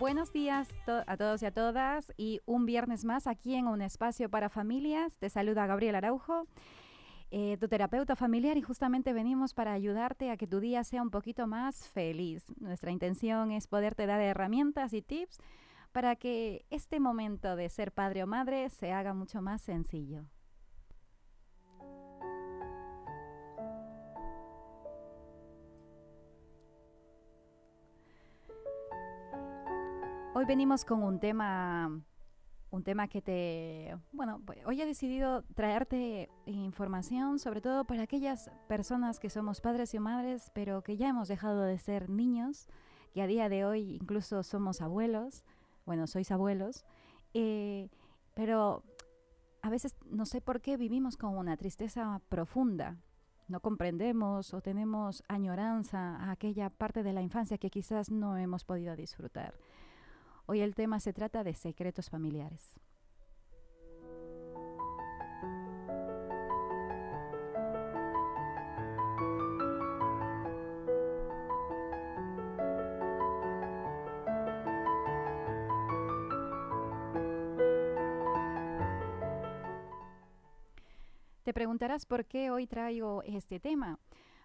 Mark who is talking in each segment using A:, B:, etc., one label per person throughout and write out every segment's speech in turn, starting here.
A: Buenos días a todos y a todas y un viernes más aquí en un espacio para familias. Te saluda Gabriel Araujo, eh, tu terapeuta familiar y justamente venimos para ayudarte a que tu día sea un poquito más feliz. Nuestra intención es poderte dar herramientas y tips para que este momento de ser padre o madre se haga mucho más sencillo. Hoy venimos con un tema, un tema que te, bueno, hoy he decidido traerte información, sobre todo para aquellas personas que somos padres y madres, pero que ya hemos dejado de ser niños, que a día de hoy incluso somos abuelos, bueno, sois abuelos, eh, pero a veces no sé por qué vivimos con una tristeza profunda. No comprendemos o tenemos añoranza a aquella parte de la infancia que quizás no hemos podido disfrutar. Hoy el tema se trata de secretos familiares. Te preguntarás por qué hoy traigo este tema.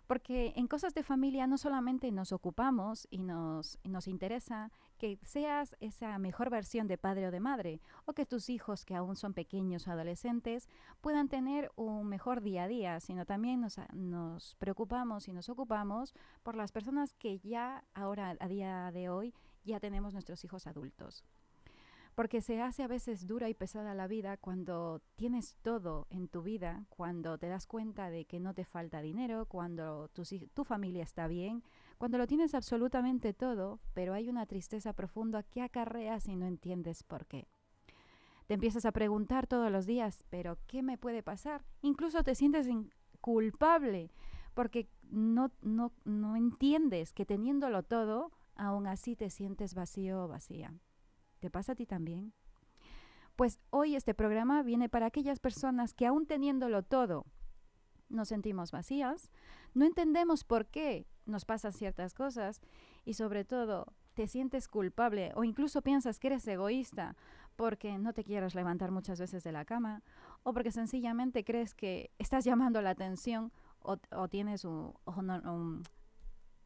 A: Porque en cosas de familia no solamente nos ocupamos y nos, nos interesa que seas esa mejor versión de padre o de madre, o que tus hijos, que aún son pequeños o adolescentes, puedan tener un mejor día a día, sino también nos, nos preocupamos y nos ocupamos por las personas que ya ahora, a día de hoy, ya tenemos nuestros hijos adultos porque se hace a veces dura y pesada la vida cuando tienes todo en tu vida, cuando te das cuenta de que no te falta dinero, cuando tu, familia está bien, cuando lo tienes absolutamente todo, pero hay una tristeza profunda que acarreas y no entiendes por qué. Te empiezas a preguntar todos los días, pero ¿qué me puede pasar? Incluso te sientes culpable porque no, no, no entiendes que teniéndolo todo, aún así te sientes vacío o vacía. ¿Te pasa a ti también? Pues hoy este programa viene para aquellas personas que aún teniéndolo todo, nos sentimos vacías, no entendemos por qué nos pasan ciertas cosas y sobre todo te sientes culpable o incluso piensas que eres egoísta porque no te quieres levantar muchas veces de la cama o porque sencillamente crees que estás llamando la atención o, tienes un,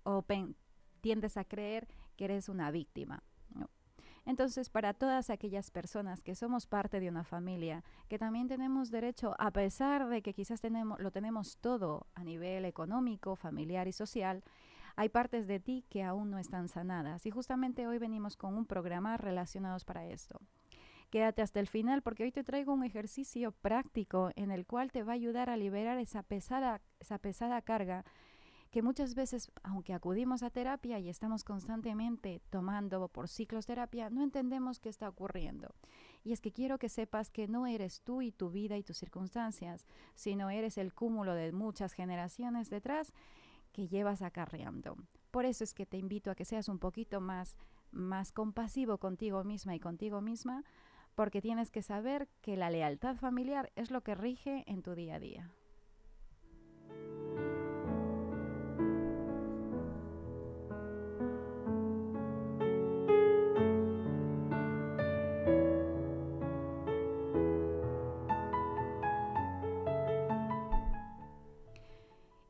A: o, tiendes a creer que eres una víctima. Entonces, para todas aquellas personas que somos parte de una familia, que también tenemos derecho, a pesar de que quizás tenemos, lo tenemos todo a nivel económico, familiar y social, hay partes de ti que aún no están sanadas. Y justamente hoy venimos con un programa relacionados para esto. Quédate hasta el final porque hoy te traigo un ejercicio práctico en el cual te va a ayudar a liberar esa pesada, esa pesada carga que muchas veces, aunque acudimos a terapia y estamos constantemente tomando por ciclos terapia, no entendemos qué está ocurriendo. Y es que quiero que sepas que no eres tú y tu vida y tus circunstancias, sino eres el cúmulo de muchas generaciones detrás que llevas acarreando. Por eso es que te invito a que seas un poquito más, más compasivo contigo misma y contigo misma, porque tienes que saber que la lealtad familiar es lo que rige en tu día a día.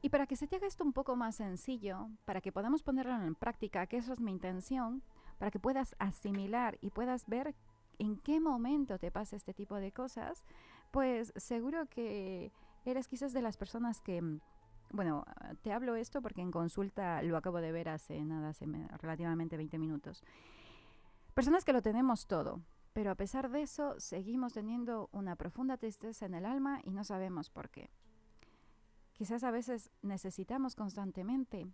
A: Para que se te haga esto un poco más sencillo, para que podamos ponerlo en práctica, que eso es mi intención, para que puedas asimilar y puedas ver en qué momento te pasa este tipo de cosas, pues seguro que eres quizás de las personas que, bueno, te hablo esto porque en consulta lo acabo de ver hace nada, hace relativamente 20 minutos. Personas que lo tenemos todo, pero a pesar de eso seguimos teniendo una profunda tristeza en el alma y no sabemos por qué. Quizás a veces necesitamos constantemente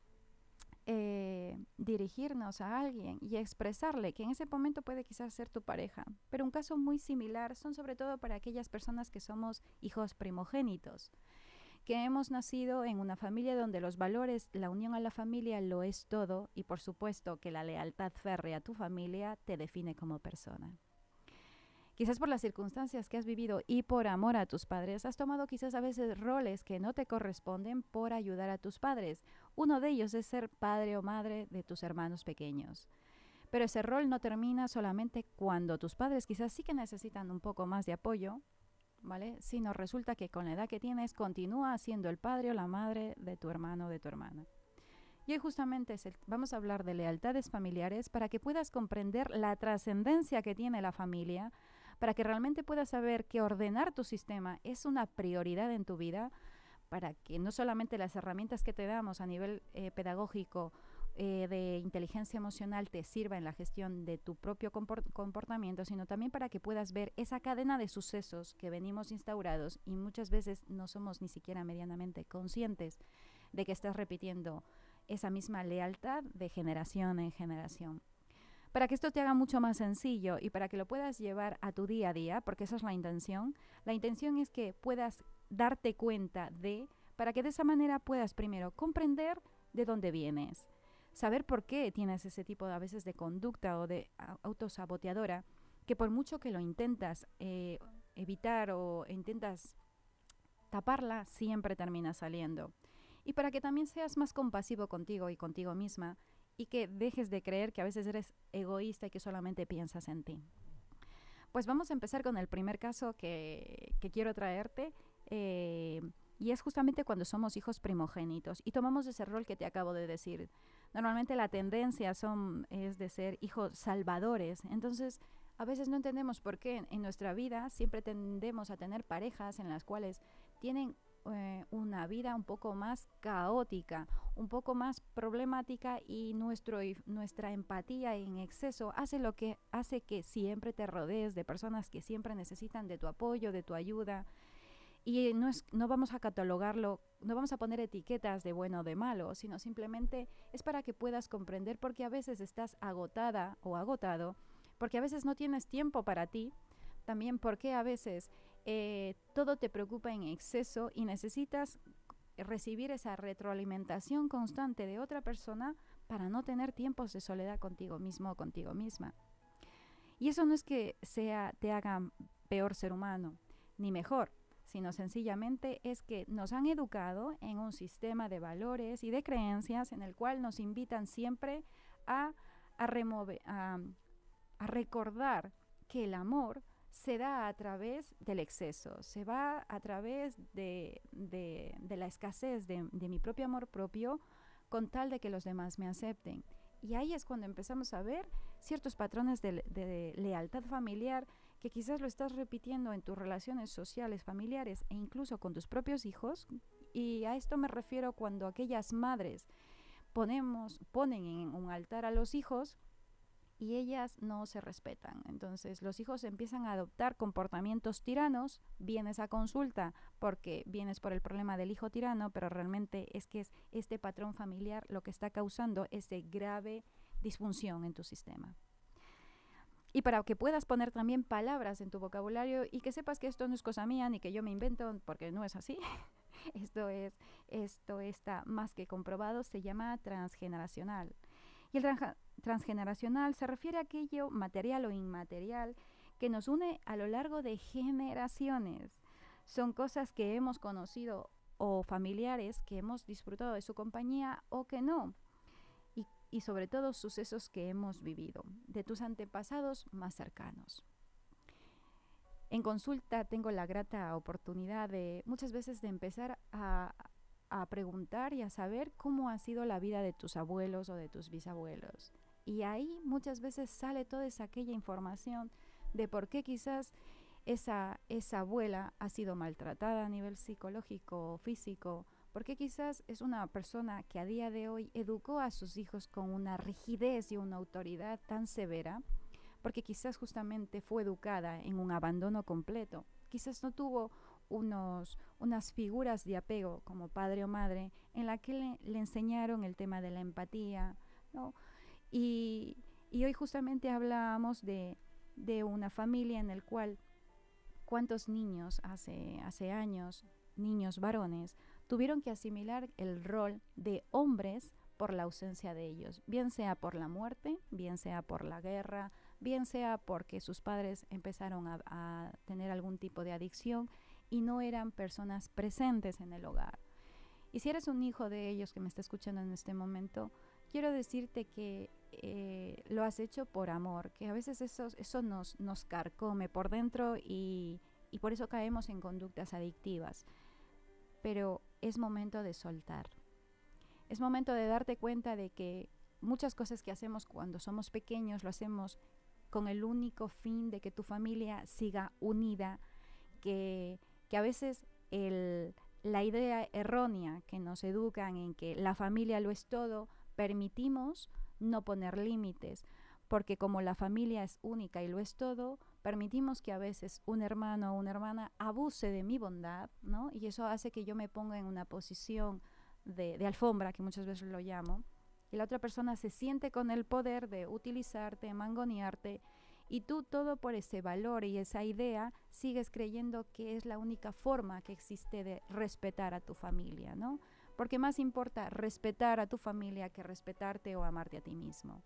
A: eh, dirigirnos a alguien y expresarle que en ese momento puede quizás ser tu pareja. Pero un caso muy similar son sobre todo para aquellas personas que somos hijos primogénitos, que hemos nacido en una familia donde los valores, la unión a la familia lo es todo y por supuesto que la lealtad férrea a tu familia te define como persona. Quizás por las circunstancias que has vivido y por amor a tus padres, has tomado quizás a veces roles que no te corresponden por ayudar a tus padres. Uno de ellos es ser padre o madre de tus hermanos pequeños. Pero ese rol no termina solamente cuando tus padres quizás sí que necesitan un poco más de apoyo, ¿vale? Sino resulta que con la edad que tienes continúa siendo el padre o la madre de tu hermano o de tu hermana. Y hoy justamente vamos a hablar de lealtades familiares para que puedas comprender la trascendencia que tiene la familia para que realmente puedas saber que ordenar tu sistema es una prioridad en tu vida, para que no solamente las herramientas que te damos a nivel eh, pedagógico eh, de inteligencia emocional te sirva en la gestión de tu propio comportamiento, sino también para que puedas ver esa cadena de sucesos que venimos instaurados y muchas veces no somos ni siquiera medianamente conscientes de que estás repitiendo esa misma lealtad de generación en generación para que esto te haga mucho más sencillo y para que lo puedas llevar a tu día a día, porque esa es la intención. La intención es que puedas darte cuenta de, para que de esa manera puedas primero comprender de dónde vienes, saber por qué tienes ese tipo de, a veces de conducta o de autosaboteadora, que por mucho que lo intentas eh, evitar o intentas taparla, siempre termina saliendo. Y para que también seas más compasivo contigo y contigo misma, y que dejes de creer que a veces eres egoísta y que solamente piensas en ti. Pues vamos a empezar con el primer caso que, quiero traerte. Eh, y es justamente cuando somos hijos primogénitos y tomamos ese rol que te acabo de decir. Normalmente la tendencia son, es de ser hijos salvadores. Entonces, a veces no entendemos por qué en nuestra vida siempre tendemos a tener parejas en las cuales tienen eh, una vida un poco más caótica, un poco más problemática y nuestro, nuestra empatía en exceso hace lo que hace que siempre te rodees de personas que siempre necesitan de tu apoyo, de tu ayuda. Y no, es, no vamos a catalogarlo, no vamos a poner etiquetas de bueno o de malo, sino simplemente es para que puedas comprender porque a veces estás agotada o agotado, porque a veces no tienes tiempo para ti, también porque a veces eh, todo te preocupa en exceso y necesitas recibir esa retroalimentación constante de otra persona para no tener tiempos de soledad contigo mismo o contigo misma. Y eso no es que sea te haga peor ser humano, ni mejor, sino sencillamente es que nos han educado en un sistema de valores y de creencias en el cual nos invitan siempre a, a, a recordar que el amor se da a través del exceso, se va a través de, la escasez de, mi propio amor propio con tal de que los demás me acepten. Y ahí es cuando empezamos a ver ciertos patrones de, de, lealtad familiar que quizás lo estás repitiendo en tus relaciones sociales, familiares e incluso con tus propios hijos. Y a esto me refiero cuando aquellas madres ponemos, ponen en un altar a los hijos y ellas no se respetan. Entonces los hijos empiezan a adoptar comportamientos tiranos, vienes a consulta porque vienes por el problema del hijo tirano, pero realmente es que es este patrón familiar lo que está causando ese grave disfunción en tu sistema. Y para que puedas poner también palabras en tu vocabulario y que sepas que esto no es cosa mía ni que yo me invento porque no es así. esto es esto está más que comprobado, se llama transgeneracional. Y el transgeneracional se refiere a aquello material o inmaterial que nos une a lo largo de generaciones. Son cosas que hemos conocido o familiares que hemos disfrutado de su compañía o que no. Y, y sobre todo sucesos que hemos vivido, de tus antepasados más cercanos. En consulta tengo la grata oportunidad de muchas veces de empezar a, a preguntar y a saber cómo ha sido la vida de tus abuelos o de tus bisabuelos. Y ahí muchas veces sale toda esa aquella información de por qué quizás esa, esa abuela ha sido maltratada a nivel psicológico o físico, porque quizás es una persona que a día de hoy educó a sus hijos con una rigidez y una autoridad tan severa, porque quizás justamente fue educada en un abandono completo, quizás no tuvo unos, unas figuras de apego como padre o madre en la que le, enseñaron el tema de la empatía, Y, hoy justamente hablábamos de, de, una familia en el cual cuántos niños hace, hace años, niños varones, tuvieron que asimilar el rol de hombres por la ausencia de ellos, bien sea por la muerte, bien sea por la guerra, bien sea porque sus padres empezaron a, tener algún tipo de adicción y no eran personas presentes en el hogar. Y si eres un hijo de ellos que me está escuchando en este momento, quiero decirte que eh, lo has hecho por amor, que a veces eso, eso nos, nos carcome por dentro y, y por eso caemos en conductas adictivas. Pero es momento de soltar. Es momento de darte cuenta de que muchas cosas que hacemos cuando somos pequeños lo hacemos con el único fin de que tu familia siga unida, que, que a veces la idea errónea que nos educan en que la familia lo es todo, permitimos no poner límites, porque como la familia es única y lo es todo, permitimos que a veces un hermano o una hermana abuse de mi bondad, ¿no? Y eso hace que yo me ponga en una posición de, de alfombra, que muchas veces lo llamo, y la otra persona se siente con el poder de utilizarte, mangonearte, y tú todo por ese valor y esa idea sigues creyendo que es la única forma que existe de respetar a tu familia, ¿no? Porque más importa respetar a tu familia que respetarte o amarte a ti mismo.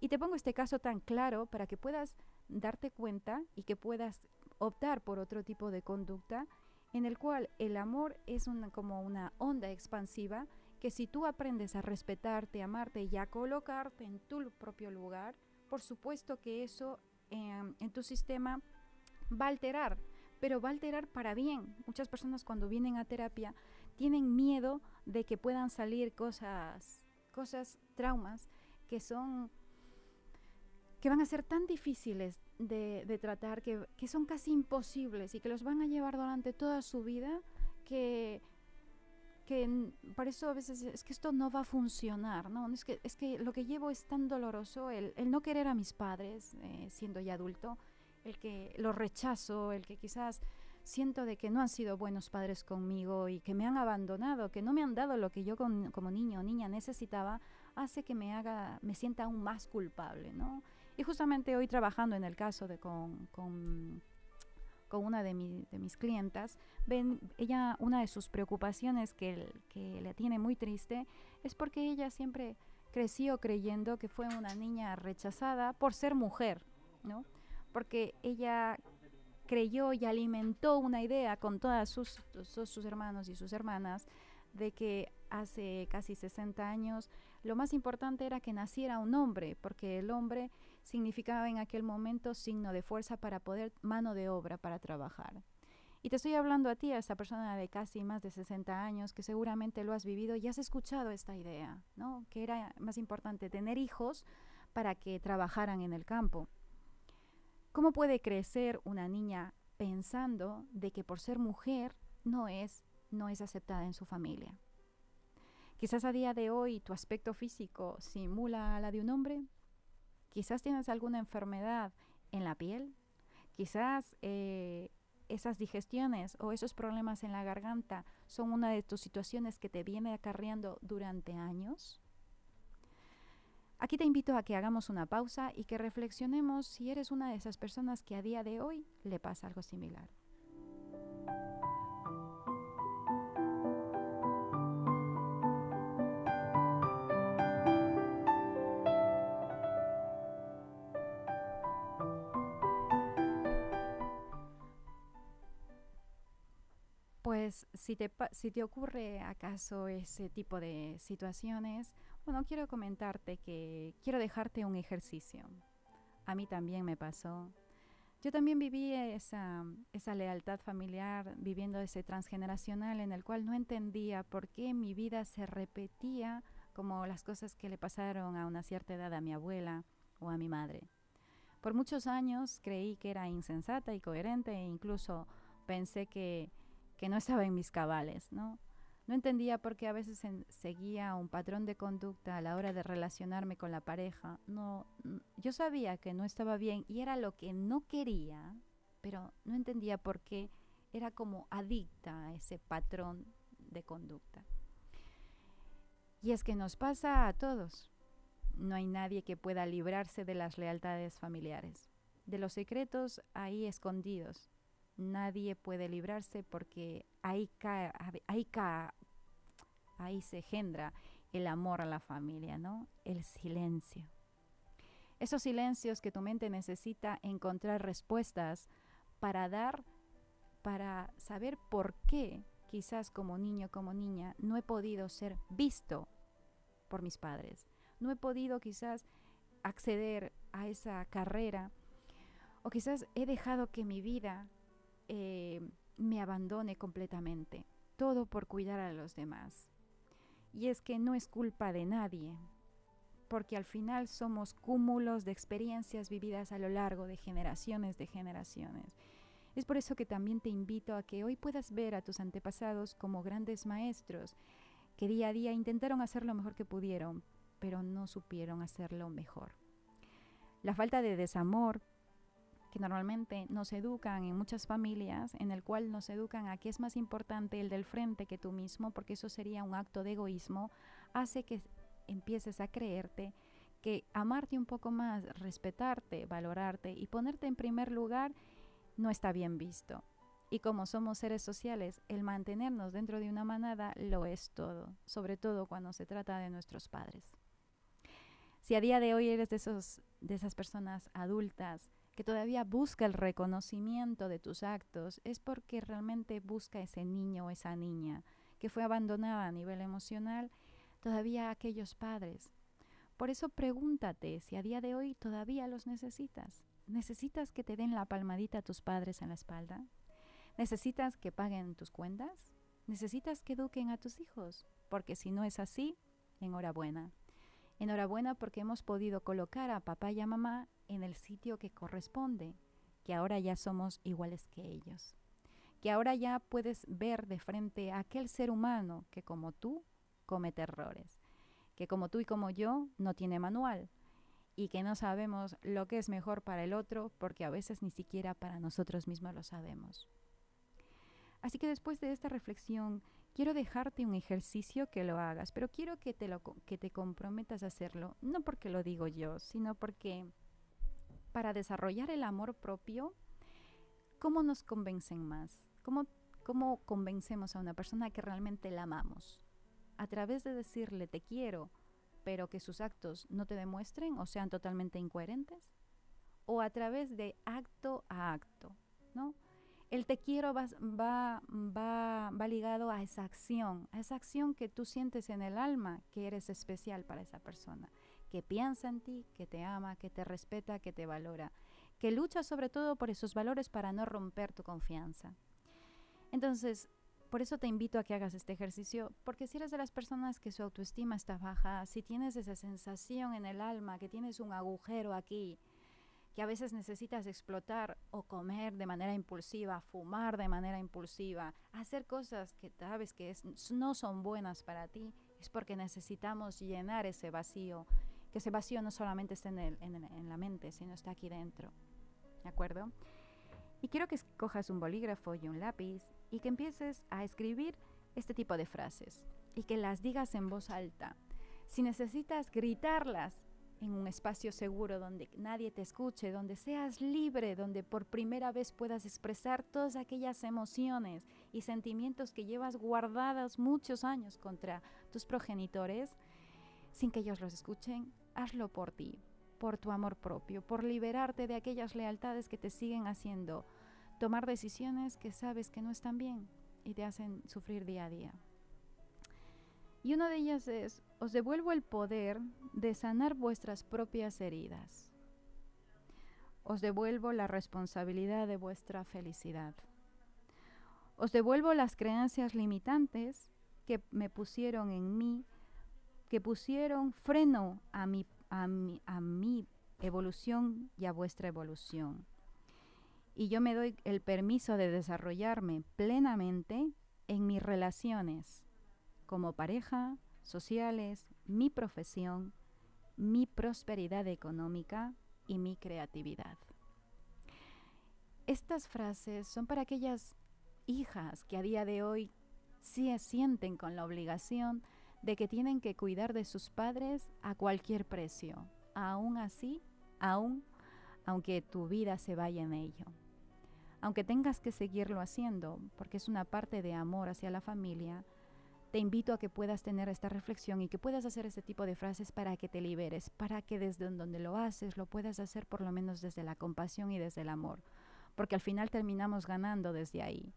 A: Y te pongo este caso tan claro para que puedas darte cuenta y que puedas optar por otro tipo de conducta en el cual el amor es como una onda expansiva que si tú aprendes a respetarte, amarte y a colocarte en tu propio lugar, por supuesto que eso em, en tu sistema va a alterar, pero va a alterar para bien. Muchas personas cuando vienen a terapia tienen miedo de que puedan salir cosas, cosas, traumas que son que van a ser tan difíciles de, tratar, que, que, son casi imposibles y que los van a llevar durante toda su vida, que que por eso a veces es que esto no va a funcionar, ¿no? Es que, es que lo que llevo es tan doloroso, el, el no querer a mis padres eh, siendo ya adulto, el que los rechazo, el que quizás siento de que no han sido buenos padres conmigo y que me han abandonado, que no me han dado lo que yo como niño o niña necesitaba, hace que me haga, me sienta aún más culpable, ¿no? Y justamente hoy trabajando en el caso de con, con con una de, de mis clientas, ven, ella, una de sus preocupaciones que, que le tiene muy triste es porque ella siempre creció creyendo que fue una niña rechazada por ser mujer, ¿no? Porque ella creyó y alimentó una idea con todas sus, sus hermanos y sus hermanas de que hace casi 60 años lo más importante era que naciera un hombre, porque el hombre significaba en aquel momento signo de fuerza para poder, mano de obra para trabajar. Y te estoy hablando a ti, a esa persona de casi más de 60 años, que seguramente lo has vivido y has escuchado esta idea, ¿no? Que era más importante tener hijos para que trabajaran en el campo. ¿Cómo puede crecer una niña pensando de que por ser mujer no es, no es aceptada en su familia? Quizás a día de hoy tu aspecto físico simula la de un hombre, Quizás tienes alguna enfermedad en la piel, quizás eh, esas digestiones o esos problemas en la garganta son una de tus situaciones que te viene acarreando durante años. Aquí te invito a que hagamos una pausa y que reflexionemos si eres una de esas personas que a día de hoy le pasa algo similar. Si te, si te ocurre acaso ese tipo de situaciones, bueno, quiero comentarte que quiero dejarte un ejercicio. A mí también me pasó. Yo también viví esa, esa lealtad familiar, viviendo ese transgeneracional en el cual no entendía por qué mi vida se repetía como las cosas que le pasaron a una cierta edad a mi abuela o a mi madre. Por muchos años creí que era insensata y coherente e incluso pensé que que no estaba en mis cabales, ¿no? No entendía por qué a veces seguía un patrón de conducta a la hora de relacionarme con la pareja. No, yo sabía que no estaba bien y era lo que no quería, pero no entendía por qué era como adicta a ese patrón de conducta. Y es que nos pasa a todos. No hay nadie que pueda librarse de las lealtades familiares, de los secretos ahí escondidos. Nadie puede librarse porque ahí, cae, ahí, cae, ahí se engendra el amor a la familia, ¿no? El silencio. Esos silencios que tu mente necesita encontrar respuestas para dar, para saber por qué quizás como niño, como niña, no he podido ser visto por mis padres. No he podido quizás acceder a esa carrera o quizás he dejado que mi vida eh, me abandone completamente. Todo por cuidar a los demás. Y es que no es culpa de nadie, porque al final somos cúmulos de experiencias vividas a lo largo de generaciones de generaciones. Es por eso que también te invito a que hoy puedas ver a tus antepasados como grandes maestros que día a día intentaron hacer lo mejor que pudieron, pero no supieron hacerlo mejor. La falta de desamor que normalmente nos educan en muchas familias, en el cual nos educan a que es más importante el del frente que tú mismo, porque eso sería un acto de egoísmo, hace que empieces a creerte que amarte un poco más, respetarte, valorarte y ponerte en primer lugar no está bien visto. Y como somos seres sociales, el mantenernos dentro de una manada lo es todo, sobre todo cuando se trata de nuestros padres. Si a día de hoy eres de, esos, de esas personas adultas que todavía busca el reconocimiento de tus actos, es porque realmente busca ese niño o esa niña que fue abandonada a nivel emocional, todavía aquellos padres. Por eso pregúntate si a día de hoy todavía los necesitas. ¿Necesitas que te den la palmadita a tus padres en la espalda? ¿Necesitas que paguen tus cuentas? ¿Necesitas que eduquen a tus hijos? Porque si no es así, enhorabuena. Enhorabuena porque hemos podido colocar a papá y a mamá en el sitio que corresponde, que ahora ya somos iguales que ellos. Que ahora ya puedes ver de frente a aquel ser humano que como tú comete errores. Que como tú y como yo no tiene manual, y que no sabemos lo que es mejor para el otro porque a veces ni siquiera para nosotros mismos lo sabemos. Así que después de esta reflexión, quiero dejarte un ejercicio que lo hagas, pero quiero que te, lo, que te comprometas a hacerlo, no porque lo digo yo, sino porque para desarrollar el amor propio, ¿cómo nos convencen más? ¿Cómo, ¿Cómo convencemos a una persona que realmente la amamos? A través de decirle te quiero pero que sus actos no te demuestren o sean totalmente incoherentes, o a través de acto a acto, ¿no? El te quiero va, va, va, va ligado a esa acción, a esa acción que tú sientes en el alma que eres especial para esa persona, que piensa en ti, que te ama, que te respeta, que te valora, que lucha sobre todo por esos valores para no romper tu confianza. Entonces, por eso te invito a que hagas este ejercicio, porque si eres de las personas que su autoestima está baja, si tienes esa sensación en el alma, que tienes un agujero aquí, que a veces necesitas explotar o comer de manera impulsiva, fumar de manera impulsiva, hacer cosas que sabes que no son buenas para ti, es porque necesitamos llenar ese vacío, que ese vacío no solamente está en, en la mente, sino está aquí dentro. ¿De acuerdo? Y quiero que escojas un bolígrafo y un lápiz y que empieces a escribir este tipo de frases y que las digas en voz alta. Si necesitas gritarlas en un espacio seguro donde nadie te escuche, donde seas libre, donde por primera vez puedas expresar todas aquellas emociones y sentimientos que llevas guardados muchos años contra tus progenitores, sin que ellos los escuchen, hazlo por ti, por tu amor propio, por liberarte de aquellas lealtades que te siguen haciendo tomar decisiones que sabes que no están bien y te hacen sufrir día a día. Y una de ellas es, os devuelvo el poder de sanar vuestras propias heridas. Os devuelvo la responsabilidad de vuestra felicidad. Os devuelvo las creencias limitantes que me pusieron en mí, que pusieron freno a mi, a mi, a mi evolución y a vuestra evolución y yo me doy el permiso de desarrollarme plenamente en mis relaciones como pareja, sociales, mi profesión, mi prosperidad económica y mi creatividad. Estas frases son para aquellas hijas que a día de hoy sí sienten con la obligación de que tienen que cuidar de sus padres a cualquier precio, aún así, aún aunque tu vida se vaya en ello. Aunque tengas que seguirlo haciendo, porque es una parte de amor hacia la familia, te invito a que puedas tener esta reflexión y que puedas hacer este tipo de frases para que te liberes, para que desde donde lo haces lo puedas hacer por lo menos desde la compasión y desde el amor, porque al final terminamos ganando desde ahí.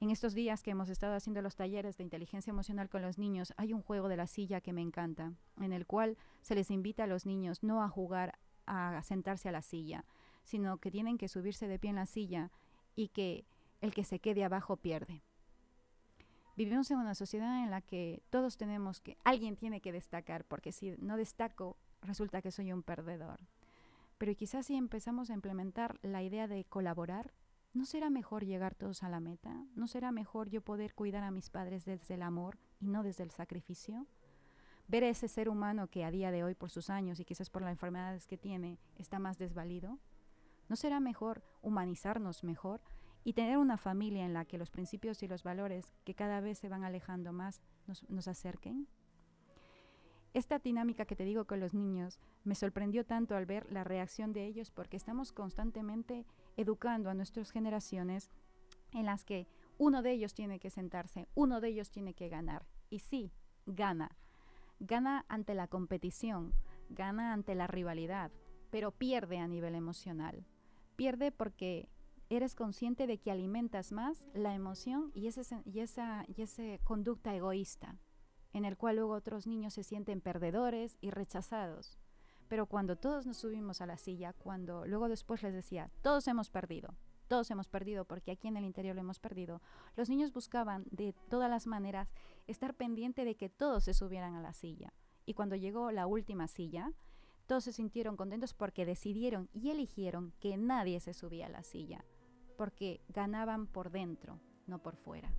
A: En estos días que hemos estado haciendo los talleres de inteligencia emocional con los niños, hay un juego de la silla que me encanta, en el cual se les invita a los niños no a jugar a sentarse a la silla, sino que tienen que subirse de pie en la silla y que el que se quede abajo pierde. Vivimos en una sociedad en la que todos tenemos que, alguien tiene que destacar, porque si no destaco, resulta que soy un perdedor. Pero quizás si empezamos a implementar la idea de colaborar, ¿no será mejor llegar todos a la meta? ¿No será mejor yo poder cuidar a mis padres desde el amor y no desde el sacrificio? Ver a ese ser humano que a día de hoy, por sus años y quizás por las enfermedades que tiene, está más desvalido. ¿No será mejor humanizarnos mejor y tener una familia en la que los principios y los valores que cada vez se van alejando más nos, acerquen? Esta dinámica que te digo con los niños me sorprendió tanto al ver la reacción de ellos porque estamos constantemente educando a nuestras generaciones en las que uno de ellos tiene que sentarse, uno de ellos tiene que ganar. Y sí, gana. Gana ante la competición, gana ante la rivalidad, pero pierde a nivel emocional. Pierde porque eres consciente de que alimentas más la emoción y, ese, y, esa, y esa conducta egoísta, en el cual luego otros niños se sienten perdedores y rechazados. Pero cuando todos nos subimos a la silla, cuando luego después les decía, todos hemos perdido, todos hemos perdido porque aquí en el interior lo hemos perdido, los niños buscaban de todas las maneras estar pendiente de que todos se subieran a la silla. Y cuando llegó la última silla, todos se sintieron contentos porque decidieron y eligieron que nadie se subía a la silla, porque ganaban por dentro, no por fuera.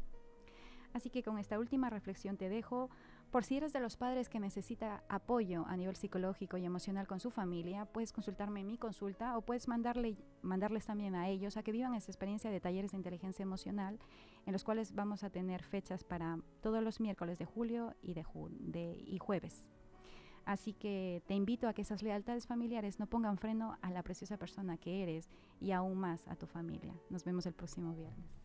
A: Así que con esta última reflexión te dejo. Por si eres de los padres que necesita apoyo a nivel psicológico y emocional con su familia, puedes consultarme en mi consulta o puedes mandarle, mandarles también a ellos a que vivan esa experiencia de talleres de inteligencia emocional, en los cuales vamos a tener fechas para todos los miércoles de julio y, de, y jueves. Así que te invito a que esas lealtades familiares no pongan freno a la preciosa persona que eres y aún más a tu familia. Nos vemos el próximo viernes.